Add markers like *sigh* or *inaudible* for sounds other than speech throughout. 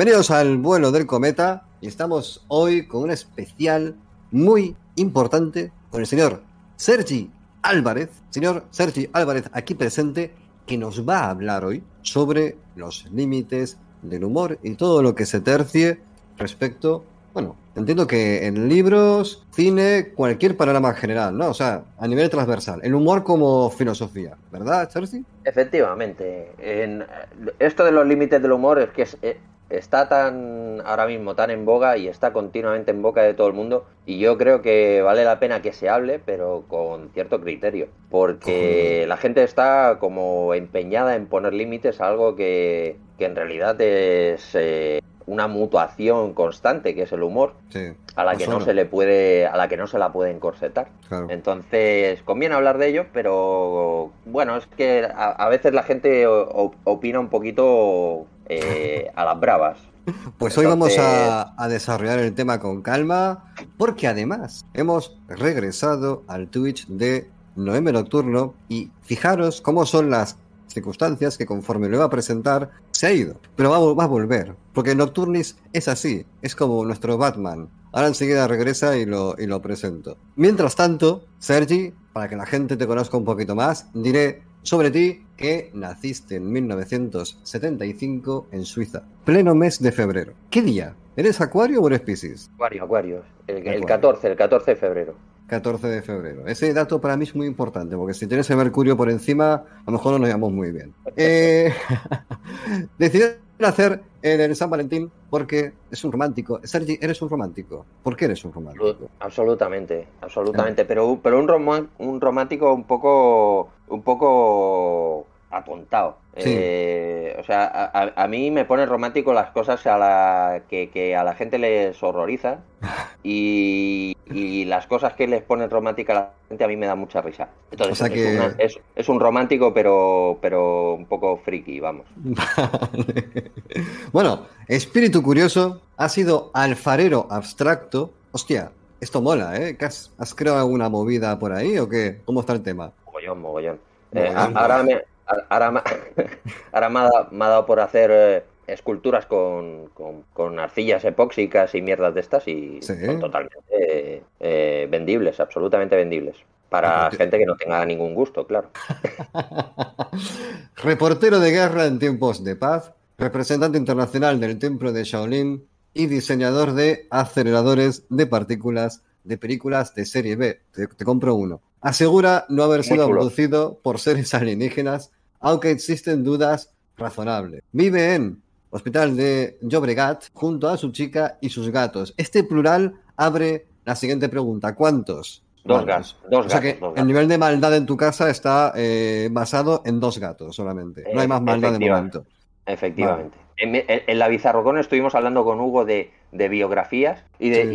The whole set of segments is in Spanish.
Bienvenidos al vuelo del cometa y estamos hoy con un especial muy importante con el señor Sergi Álvarez, señor Sergi Álvarez aquí presente, que nos va a hablar hoy sobre los límites del humor y todo lo que se tercie respecto, bueno, entiendo que en libros, cine, cualquier panorama general, ¿no? O sea, a nivel transversal, el humor como filosofía, ¿verdad, Sergi? Efectivamente, en esto de los límites del humor es que es, eh, está tan ahora mismo tan en boga y está continuamente en boca de todo el mundo y yo creo que vale la pena que se hable pero con cierto criterio porque la gente está como empeñada en poner límites a algo que, que en realidad es eh, una mutuación constante que es el humor Sí. a la que no se le puede a la que no se la puede encorsetar Claro. entonces conviene hablar de ello pero bueno es que a, a veces la gente o- opina un poquito eh, a las bravas Pues hoy vamos a, a desarrollar el tema con calma, porque además hemos regresado al Twitch de Noembe Nocturno y fijaros cómo son las circunstancias que conforme lo iba a presentar se ha ido, pero va, va a volver, porque Nocturnis es así, es como nuestro Batman. Ahora enseguida regresa y lo, y lo presento. Mientras tanto, Sergi, para que la gente te conozca un poquito más, diré sobre ti que naciste en 1975 en Suiza, pleno mes de febrero. ¿Qué día? ¿Eres Acuario o eres Piscis? Acuario, Acuario. El, el Acuario. 14, el 14 de febrero. 14 de febrero. Ese dato para mí es muy importante, porque si tienes el Mercurio por encima, a lo mejor no nos llevamos muy bien. *laughs* Eh, *laughs* decidí hacer en el San Valentín porque es un romántico. Sergi, eres un romántico. ¿Por qué eres un romántico? Absolutamente, absolutamente. Pero, pero un, roma- un romántico un poco, un poco atontado. Sí. Eh, o sea, a, a- mí me pone romántico las cosas a la que, que a la gente les horroriza *laughs* y, y las cosas que les ponen romántica a la gente a mí me da mucha risa. Entonces O sea es, que- una- es- es un romántico pero, pero un poco friki, vamos. Vale. *laughs* Bueno, espíritu curioso, ha sido alfarero abstracto. Hostia, esto mola, ¿eh? ¿Qué ¿Has, has creado alguna movida por ahí o qué? ¿Cómo está el tema? Mogollón, mogollón. Eh, ahora me, ahora, me- ahora me, ha, *laughs* da- me ha dado por hacer eh, esculturas con, con, con arcillas epóxicas y mierdas de estas y Sí. son totalmente eh, eh, vendibles, absolutamente vendibles. Para Ah, pero- gente que no tenga ningún gusto, claro. *laughs* Reportero de guerra en tiempos de paz, representante internacional del Templo de Shaolin y diseñador de aceleradores de partículas de películas de serie B. Te, te compro uno. Asegura no haber sido abducido por seres alienígenas, aunque existen dudas razonables. Vive en Hospital de Llobregat junto a su chica y sus gatos. Este plural abre la siguiente pregunta. ¿Cuántos? Dos gatos? dos o sea gatos, que dos el nivel de maldad en tu casa está eh, basado en dos gatos solamente. No hay más maldad de momento. Efectivamente. En, en- en la Bizarrocón estuvimos hablando con Hugo de, de biografías y, de, Sí.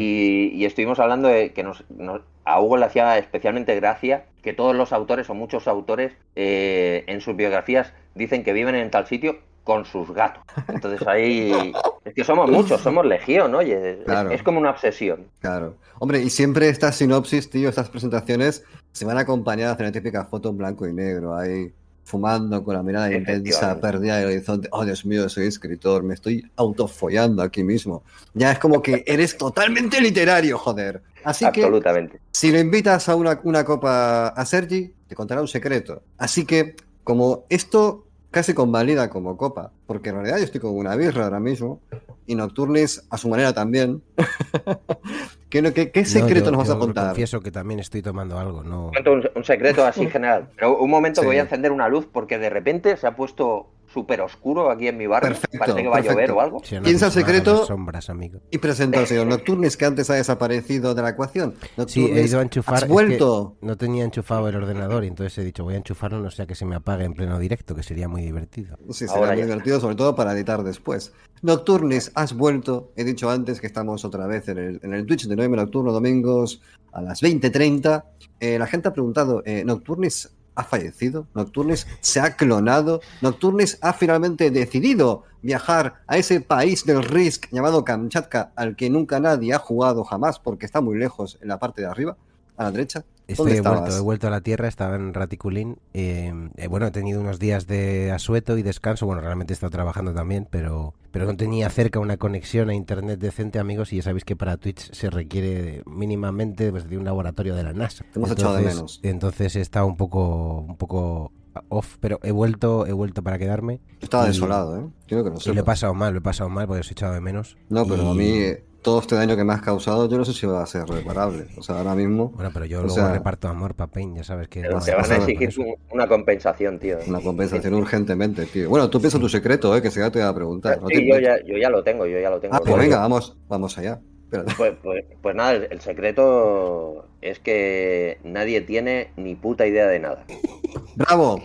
y, y estuvimos hablando de que nos, nos- a Hugo le hacía especialmente gracia que todos los autores o muchos autores eh, en sus biografías dicen que viven en tal sitio con sus gatos. Entonces *laughs* ahí es que somos muchos, somos legión, oye, es, Claro. es como una obsesión. Claro. Hombre, y siempre estas sinopsis, tío, estas presentaciones se van acompañadas de la típica foto en blanco y negro, ahí fumando con la mirada intensa, perdida del horizonte. Oh, Dios mío, soy escritor, me estoy autofollando aquí mismo. Ya es como que eres totalmente literario, joder. Así que Absolutamente. si le invitas a una, una copa a Sergi, te contará un secreto. Así que, como esto casi convalida como copa, porque en realidad yo estoy con una birra ahora mismo, y Nocturnis a su manera también. *laughs* ¿Qué, no- qué- qué No, secreto yo- nos vas a contar? Confieso que también estoy tomando algo, no. Cuento un, un secreto así *laughs* general. Pero un momento que voy a encender una luz porque de repente se ha puesto súper oscuro aquí en mi barrio. Perfecto, Parece que va a llover o algo. Si no Piensa el secreto. sombras, amigo. Y presento al señor Nocturnis, que antes ha desaparecido de la ecuación. Sí, Nocturnis, he ido a enchufar. ¿Has es que vuelto? no tenía enchufado el ordenador y entonces he dicho voy a enchufarlo, no sea que se me apague en pleno directo, que sería muy divertido. Sí, será Ahora muy ya. divertido, sobre todo para editar después. Nocturnis, has vuelto. He dicho antes que estamos otra vez en el, en el Twitch de 9 Nocturno, domingos a las 20.30. Eh, la gente ha preguntado, eh, ¿Nocturnis ha fallecido? ¿Nocturnis se ha clonado? ¿Nocturnis ha finalmente decidido viajar a ese país del Risk llamado Kamchatka, al que nunca nadie ha jugado jamás porque está muy lejos en la parte de arriba, a la derecha? Estoy ¿Dónde he vuelto, he vuelto a la Tierra, estaba en Raticulín. eh, eh, bueno, he tenido unos días de asueto y descanso. Bueno, realmente he estado trabajando también, pero, pero no tenía cerca una conexión a internet decente, amigos. Y ya sabéis que para Twitch se requiere mínimamente pues, de un laboratorio de la NASA. Te hemos echado de Entonces- menos. Entonces he estado un poco, un poco off, pero he vuelto, he vuelto para quedarme. Estaba y- desolado, ¿eh? Quiero que lo Y lo he pasado mal, lo he pasado mal porque os he echado de menos. No, pero a mí todo este daño que me has causado, yo no sé si va a ser reparable. O sea, ahora mismo, Bueno, pero yo O luego sea- reparto amor para Pain, ya sabes que... Pero no te van a exigir una compensación, tío. una compensación urgentemente, tío. Bueno, tú piensas tu secreto, ¿eh? Que si ya te voy a preguntar. No Sí, te- yo ya, yo ya lo tengo, yo ya lo tengo. Ah, pues venga, vamos, vamos allá. Espérate. Pues, pues- pues nada, el, el secreto es que nadie tiene ni puta idea de nada. ¡Bravo!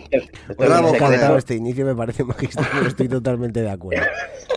Bravo, encantado este inicio, me parece *laughs* magistral, estoy totalmente de acuerdo.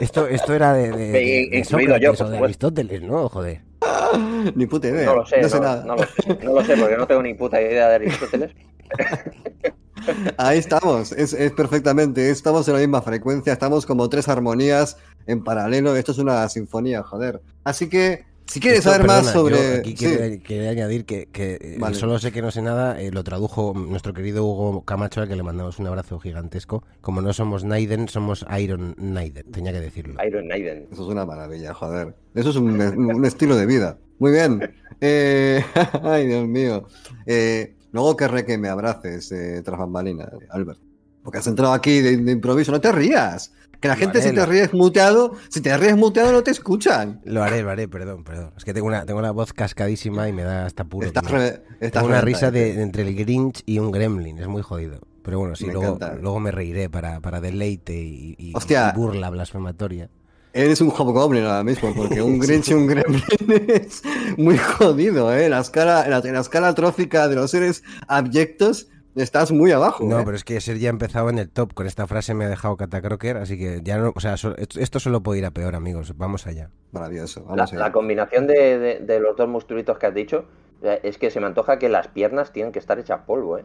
Esto, esto era de, de, de- de yo, o de. Aristóteles, ¿no? Joder. *laughs* Ni puta idea. No lo sé, no, sé nada. no lo sé, no lo sé, porque no tengo ni puta idea de Aristóteles. *laughs* Ahí estamos, es, es perfectamente. Estamos en la misma frecuencia, estamos como tres armonías en paralelo. Esto es una sinfonía, joder. Así que, si quieres Esto, saber más sobre. aquí sí, quería, quería añadir que, que, eh, Vale. solo sé que no sé nada, eh, lo tradujo nuestro querido Hugo Camacho, al que le mandamos un abrazo gigantesco. Como no somos Naiden, somos Iron Naiden, tenía que decirlo. Iron Maiden. Eso es una maravilla, joder. Eso es un, un estilo de vida. Muy bien. *laughs* Eh, *laughs* ay, Dios mío. Eh, luego querré que me abraces eh, tras bambalina, Albert. Porque has entrado aquí de, de improviso. No te rías. Que la gente, Vale, si te ríes muteado, si te ríes muteado, no te escuchan. Lo haré, lo haré, perdón, perdón. Es que tengo una, tengo una voz cascadísima y me da hasta puro. Estás, re- estás Tengo una risa de, reventadete. entre el Grinch y un Gremlin, es muy jodido. Pero bueno, sí, Me luego, luego me reiré para, para deleite y, y- Hostia. y burla blasfematoria. Eres un hobgoblin ahora mismo, porque un *laughs* Grinch y un Gremlin *laughs* es muy jodido, ¿eh? La escala, la escala trófica de los seres abyectos estás muy abajo. No, ¿eh? pero es que Ser ya empezado en el top. Con esta frase me ha dejado catacroker, así que ya no. O sea, esto solo puede ir a peor, amigos. Vamos allá. Maravilloso. La, Vamos allá. la combinación de, de- de los dos monstruitos que has dicho eh, es que se me antoja que las piernas tienen que estar hechas polvo, ¿eh?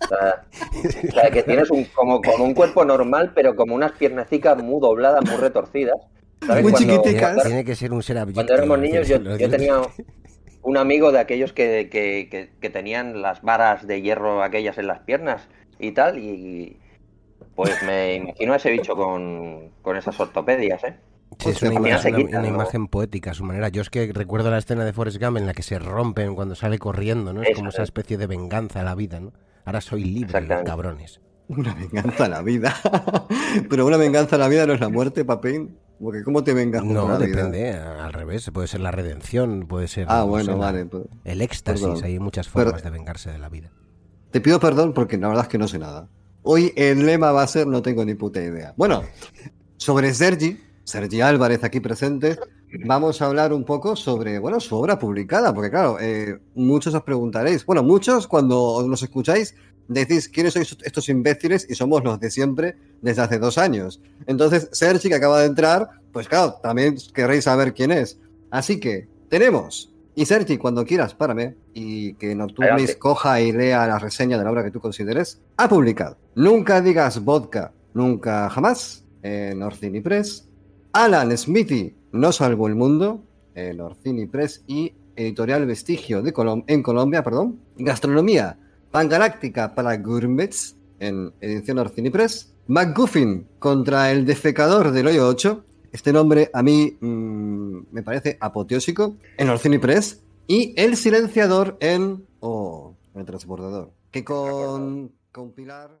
O sea, o sea, que tienes un, como con un cuerpo normal, pero como unas piernecicas muy dobladas, muy retorcidas. ¿Sabes? Muy Cuando- chiquiticas. cuando- Tiene que ser un ser abyecto. Cuando éramos niños, yo, yo tenía *laughs* un amigo de aquellos que, que- que- que tenían las varas de hierro aquellas en las piernas y tal, y pues me imagino a ese bicho con, con esas ortopedias, ¿eh? Sí, es una, ima- ya se una- imagen poética a su manera. Yo es que recuerdo la escena de Forrest Gump en la que se rompen cuando sale corriendo, ¿no? Es como esa es. especie de venganza a la vida, ¿no? Ahora soy libre, cabrones. Una venganza a la vida. *laughs* Pero una venganza a la vida no es la muerte, Papín. Porque ¿cómo te vengas No, depende, al revés. Puede ser la redención, puede ser Ah, no bueno, vale. pues, el éxtasis. Perdón. Hay muchas Pero- formas de vengarse de la vida. Te pido perdón porque la verdad es que no sé nada. Hoy el lema va a ser no tengo ni puta idea. Bueno, sobre Sergi, Sergi Álvarez aquí presente, vamos a hablar un poco sobre, bueno, su obra publicada, porque claro, eh, muchos os preguntaréis, bueno, muchos cuando nos escucháis decís quiénes sois estos imbéciles y somos los de siempre desde hace dos años. Entonces, Sergi, que acaba de entrar, pues claro, también querréis saber quién es. Así que tenemos Y Sergi, cuando quieras, párame y que Nocturnis coja y lea la reseña de la obra que tú consideres. Ha publicado Nunca digas vodka, nunca jamás, en Orcini Press. Alan Smithy, No salvó el mundo, en Orcini Press y Editorial Vestigio de Colom- en Colombia, perdón. Gastronomía, Pangaláctica para Gourmets, en edición Orcini Press. McGuffin contra el defecador del hoyo 8. Este nombre a mí mm, me parece apoteósico en Orcini Press. Y El Silenciador en. Oh, el transbordador. Que con. con Pilar.